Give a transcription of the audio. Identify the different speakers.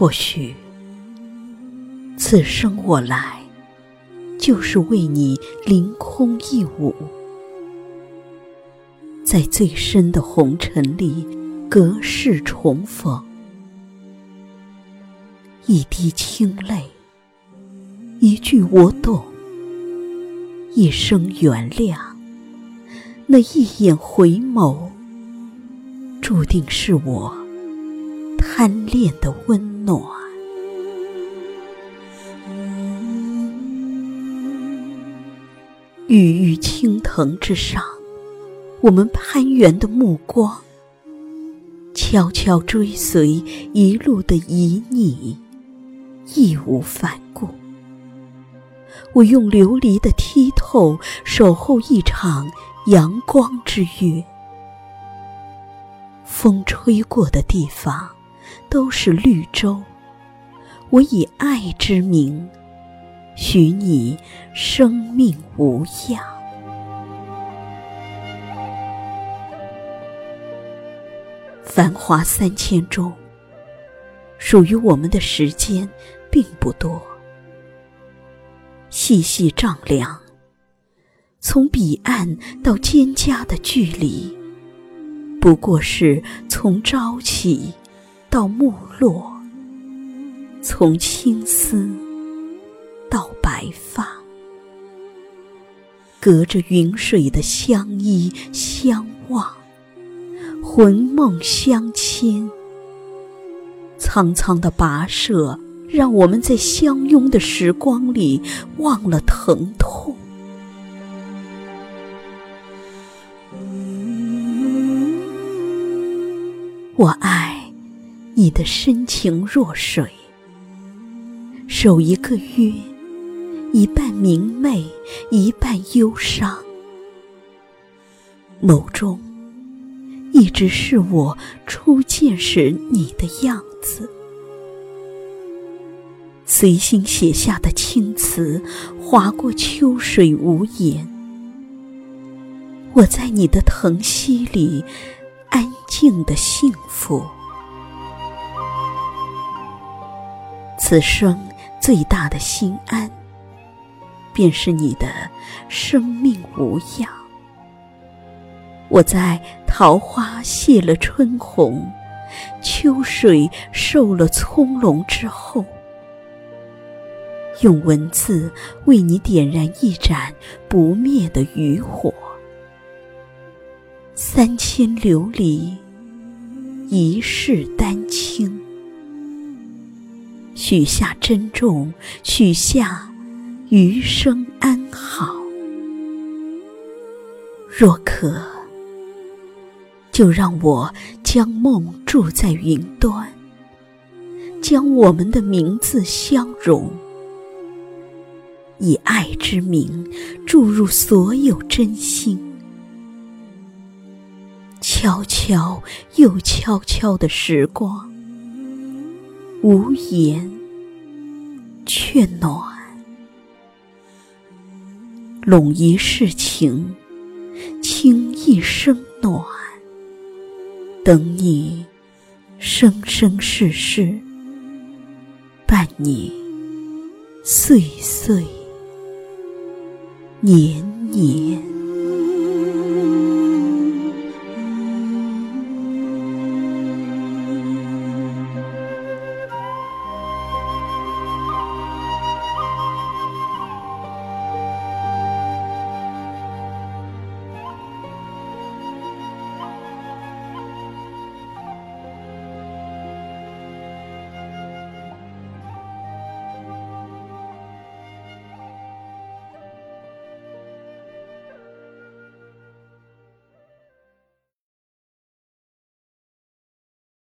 Speaker 1: 或许，此生我来，就是为你凌空一舞，在最深的红尘里，隔世重逢。一滴清泪，一句我懂，一生原谅，那一眼回眸，注定是我贪恋的温暖。郁郁青藤之上，我们攀援的目光，悄悄追随一路的旖旎。义无反顾，我用琉璃的剔透守候一场阳光之约。风吹过的地方都是绿洲，我以爱之名，许你生命无恙。繁华三千中，属于我们的时间。并不多，细细丈量，从彼岸到蒹葭的距离，不过是从朝起到暮落，从青丝到白发，隔着云水的相依相望，魂梦相牵，苍苍的跋涉。让我们在相拥的时光里忘了疼痛。我爱你的深情若水，守一个约，一半明媚，一半忧伤。眸中一直是我初见时你的样子。随心写下的青词，划过秋水无言。我在你的疼惜里，安静的幸福。此生最大的心安，便是你的生命无恙。我在桃花谢了春红，秋水瘦了葱茏之后。用文字为你点燃一盏不灭的渔火，三千琉璃，一世丹青，许下珍重，许下余生安好。若可，就让我将梦住在云端，将我们的名字相融。以爱之名注入所有真心，悄悄又悄悄的时光，无言却暖，拢一世情，倾一生暖，等你生生世世，伴你岁岁。年年。